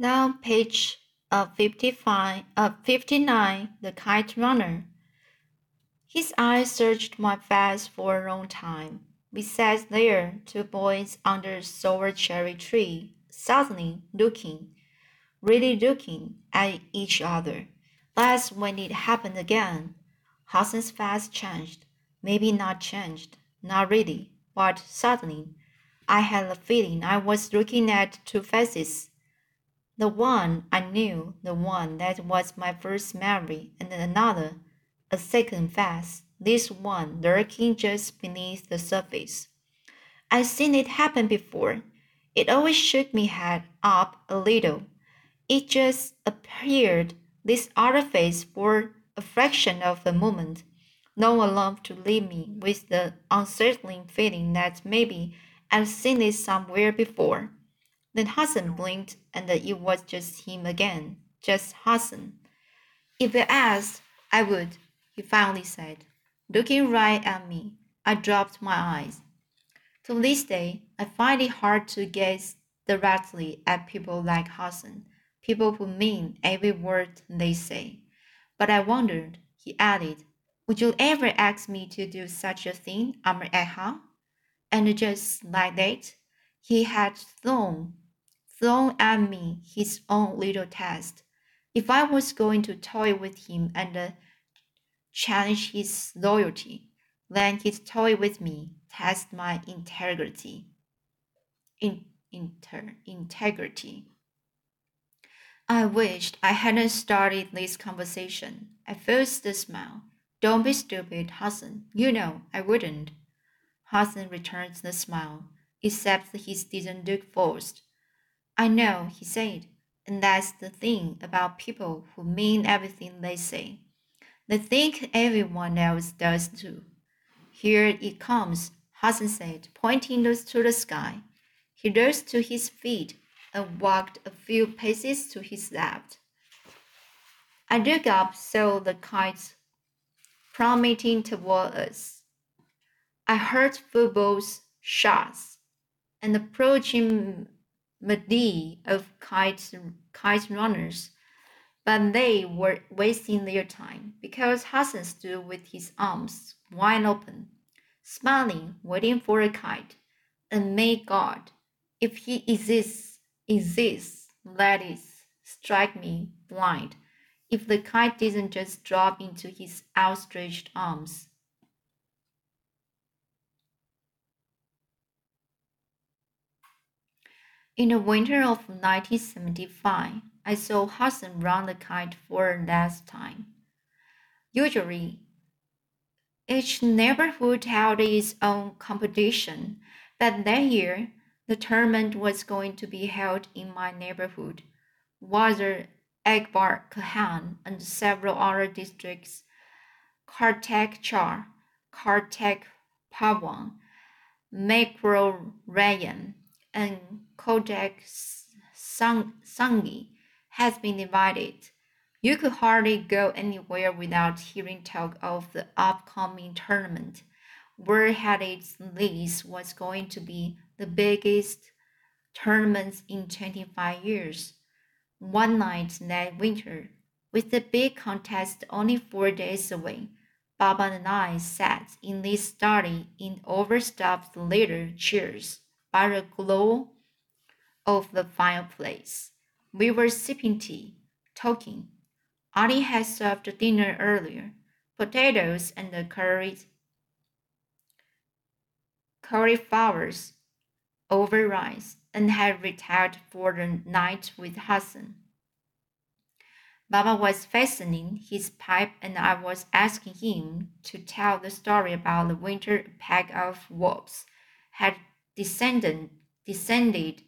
Now, page uh, 55, uh, 59, The Kite Runner. His eyes searched my face for a long time. We sat there, two boys under a sour cherry tree, suddenly looking, really looking at each other. That's when it happened again. Hassan's face changed. Maybe not changed, not really, but suddenly I had a feeling I was looking at two faces. The one I knew, the one that was my first memory, and another, a second face, this one lurking just beneath the surface. I'd seen it happen before. It always shook me head up a little. It just appeared, this face, for a fraction of a moment, long enough to leave me with the unsettling feeling that maybe I'd seen it somewhere before. Then Hassan blinked and it was just him again, just Hassan. If you asked, I would, he finally said. Looking right at me, I dropped my eyes. To this day, I find it hard to gaze directly at people like Hassan, people who mean every word they say. But I wondered, he added, would you ever ask me to do such a thing, Amir agha? And just like that, he had thrown, thrown at me his own little test. If I was going to toy with him and uh, challenge his loyalty, then he'd toy with me, test my integrity. In, inter, integrity. I wished I hadn't started this conversation. I forced a smile. Don't be stupid, Hassan. You know I wouldn't. Hassan returned the smile, except he didn't look forced. I know, he said, and that's the thing about people who mean everything they say. They think everyone else does too. Here it comes, Hassan said, pointing to the sky. He rose to his feet and walked a few paces to his left. I looked up, saw the kites plummeting toward us. I heard footballs, shots, and approaching medley of kite, kite runners, but they were wasting their time because Hassan stood with his arms wide open, smiling, waiting for a kite. And may God, if he exists, exists, let it strike me blind if the kite didn't just drop into his outstretched arms. In the winter of 1975, I saw Hassan run the kite for the last time. Usually, each neighborhood held its own competition, but that year, the tournament was going to be held in my neighborhood. Wazir Akbar Khan and several other districts, Karteh Char, Karteh Parwan, Mekro Rayan, and Koteh Sangi has been invited. You could hardly go anywhere without hearing talk of the upcoming tournament. Had its least was going to be the biggest tournament in 25 years. One night that winter, with the big contest only four days away, Baba and I sat in this study in overstuffed leather chairs by the glow of the fireplace. We were sipping tea, talking. Ali had served dinner earlier, potatoes and curried cauliflowers over rice and had retired for the night with Hassan. Baba was fastening his pipe, and I was asking him to tell the story about the winter pack of wolves had descended, descended,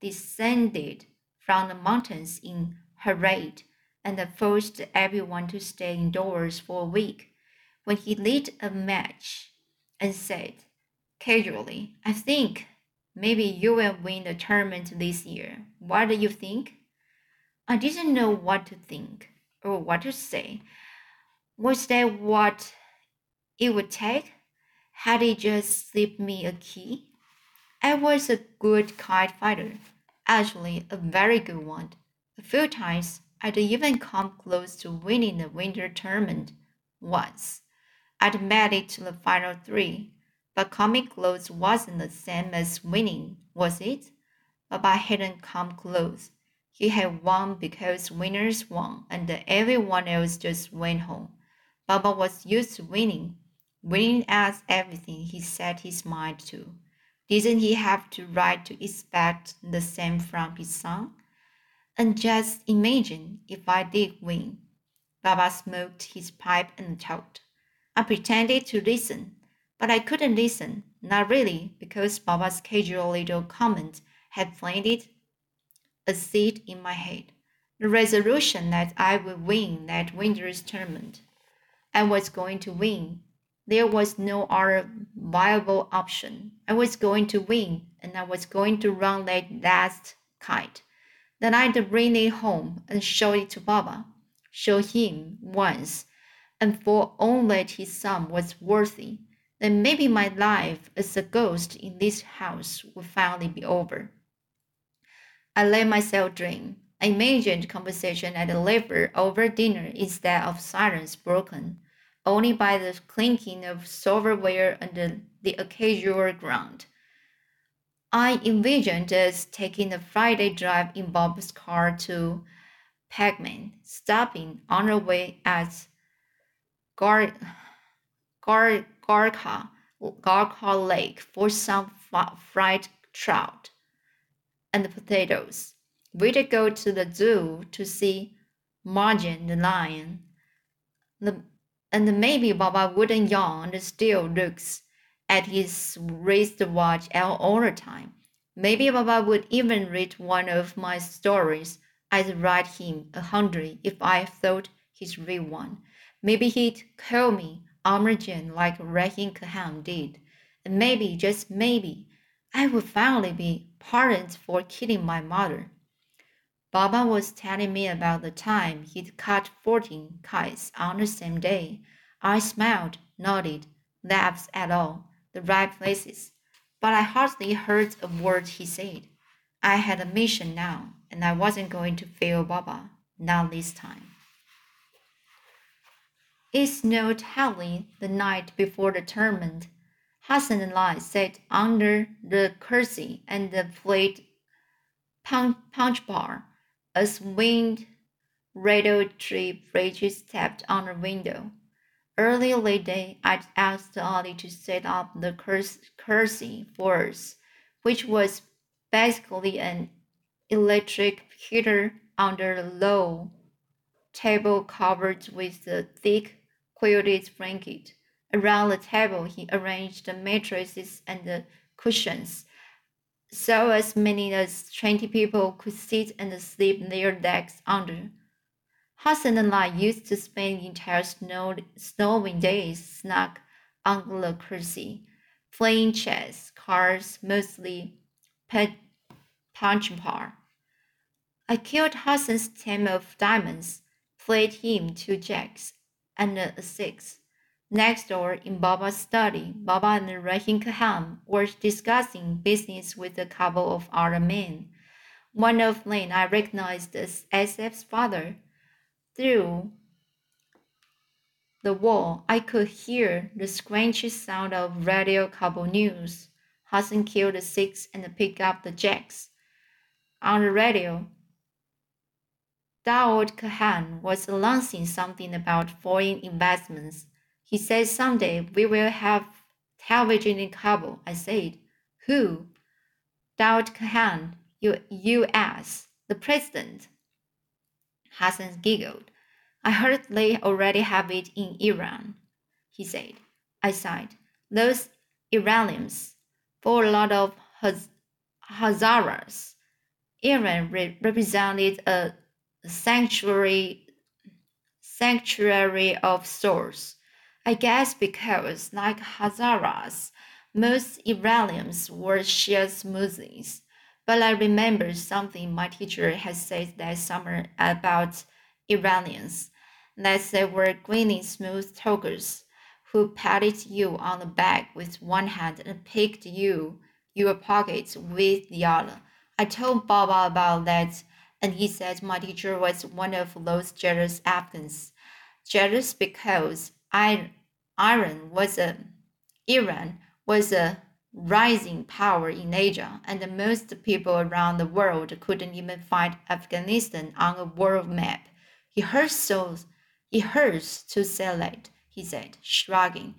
descended from the mountains in Herat and forced everyone to stay indoors for a week. When he lit a match and said, casually, I think Maybe you will win the tournament this year. What do you think? I didn't know what to think or what to say. Was that what it would take? Had he just slipped me a key? I was a good kite fighter. Actually, a very good one. A few times, I'd even come close to winning the winter tournament. Once, I'd made it to the final three, but coming close wasn't the same as winning, was it? Baba hadn't come close. He had won because winners won, and everyone else just went home. Baba was used to winning, winning at everything he set his mind to. Didn't he have to right to expect the same from his son? And just imagine if I did win. Baba smoked his pipe and talked. I pretended to listen, but I couldn't listen, not really, because Baba's casual little comment had planted a seed in my head. The resolution that I would win that winter's tournament. I was going to win, there was no other viable option. I was going to win, and I was going to run that last kite. Then I'd bring it home and show it to Baba. Show him once, and for all that his son was worthy, then maybe my life as a ghost in this house would finally be over. I let myself dream. I imagined conversation at the liver over dinner instead of silence broken only by the clinking of silverware under the occasional ground. I envisioned us taking a Friday drive in Baba's car to Paghman, stopping on our way at Gar, Gar, Ghargha, Ghargha Lake for some fried trout and potatoes. We'd go to the zoo to see Marjan the lion. The and maybe Baba wouldn't yawn and still looks at his wristwatch all the time. Maybe Baba would even read one of my stories. I'd write him a hundred if I thought he'd read one. Maybe he'd call me Amir jan like Rahim Khan did. And maybe, just maybe, I would finally be pardoned for killing my mother. Baba was telling me about the time he'd cut 14 kites on the same day. I smiled, nodded, laughed at all the right places, but I hardly heard a word he said. I had a mission now, and I wasn't going to fail Baba, not this time. It snowed heavily the night before the tournament. Hassan and I sat under the kursi and played panjpar as wind rattled tree branches tapped on the window. Early late day, I asked Ali to set up the kursi for us, which was basically an electric heater under a low table covered with a thick quilted blanket. Around the table, he arranged the mattresses and the cushions so as many as 20 people could sit and sleep their decks under. Hassan and I used to spend entire snow, snowing days snug on the kursi, playing chess, cards, mostly pet panjpar. I killed Hassan's ten of diamonds, played him two jacks and a six. Next door, in Baba's study, Baba and Rahim Khan were discussing business with a couple of other men. One of them I recognized as Assef's father. Through the wall, I could hear the scrunchy sound of radio cable news. Hassan killed the six and picked up the jacks. On the radio, Daoud Khan was announcing something about foreign investments. He said someday we will have television in Kabul. I said, Who? Daoud Khan, U.S., the president. Hassan giggled. I heard they already have it in Iran, he said. I sighed. Those Iranians, for a lot of Haz- Hazaras, Iran re- represented a sanctuary, sanctuary of sorts I guess because, like Hazaras, most Iranians were Shia Muslims. But I remember something my teacher had said that summer about Iranians, that they were grinning smooth talkers who patted you on the back with one hand and picked you your pockets with the other. I told Baba about that, and he said my teacher was one of those jealous Afghans. Jealous because I, Iran was a Iran was a rising power in Asia, and most people around the world couldn't even find Afghanistan on a world map. It hurts so it hurts to say that, he said, shrugging.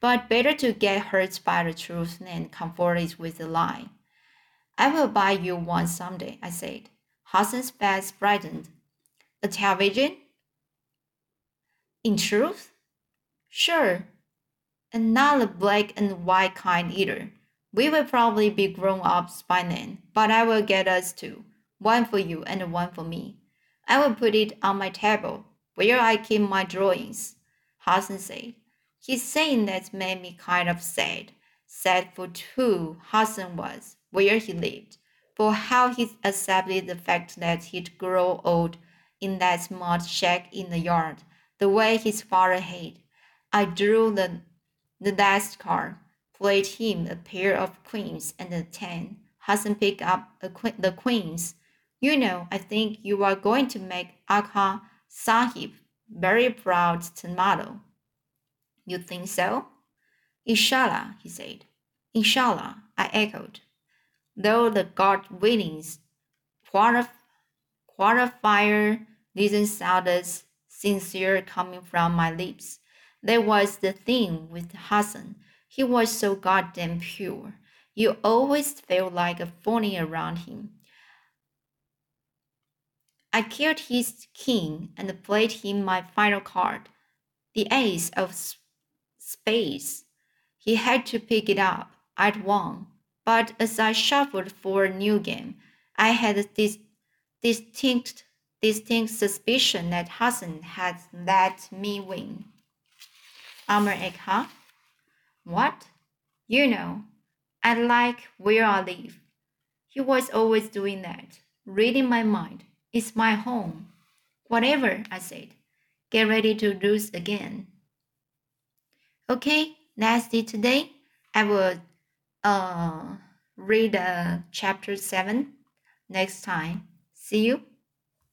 But better to get hurt by the truth than comforted with a lie. I will buy you one someday, I said. Hassan's face brightened. A television? In truth? Sure. And not a black and white kind either. We will probably be grown ups by then, but I will get us two. One for you and one for me. I will put it on my table, where I keep my drawings, Hassan said. His saying that made me kind of sad. Sad for who Hassan was, where he lived, for how he accepted the fact that he'd grow old in that mud shack in the yard, the way his father had. I drew the, the last card, played him a pair of queens and a ten. Hassan picked up the queens. You know, I think you are going to make Agha Sahib very proud tomato. You think so? Inshallah, he said. Inshallah, I echoed. Though the God willings qualif- qualifier didn't sound as sincere coming from my lips. That was the thing with Hassan. He was so goddamn pure. You always felt like a phony around him. I killed his king and played him my final card, the ace of spades. He had to pick it up. I'd won. But as I shuffled for a new game, I had this distinct, distinct suspicion that Hassan had let me win. Amir agha? What? You know, I like where I live. He was always doing that, reading my mind. It's my home. Whatever, I said. Get ready to lose again. Okay, that's it today. I will uh, read uh, chapter 7 next time. See you.